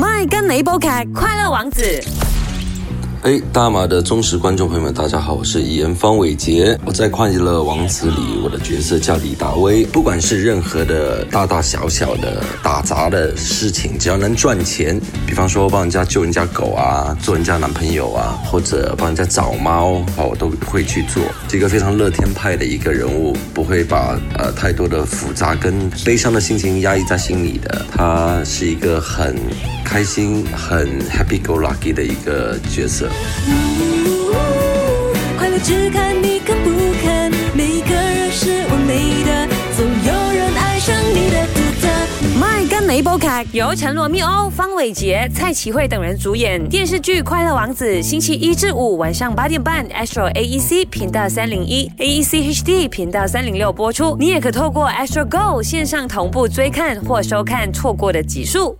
麦跟雷波凯《快乐王子》。哎，大马的忠实观众朋友们，大家好，我是演方伟杰。我在《快乐王子》里，我的角色叫李达威。不管是任何的大大小小的打杂的事情，只要能赚钱，比方说帮人家救人家狗啊，做人家男朋友啊，或者帮人家找猫啊，我都会去做。是一个非常乐天派的一个人物，不会把呃太多的复杂跟悲伤的心情压抑在心里的。他是一个很开心、很 happy go lucky 的一个角色。快乐只看你肯不肯，每个人是完美的，总有人爱上你的独特。麦跟你播剧由陈罗密欧、方伟杰、蔡启慧等人主演，电视剧《快乐王子》星期一至五晚上八点半，Astro AEC 频道三零一，AEC HD 频道三零六播出。你也可透过 Astro Go 线上同步追看或收看错过的集数。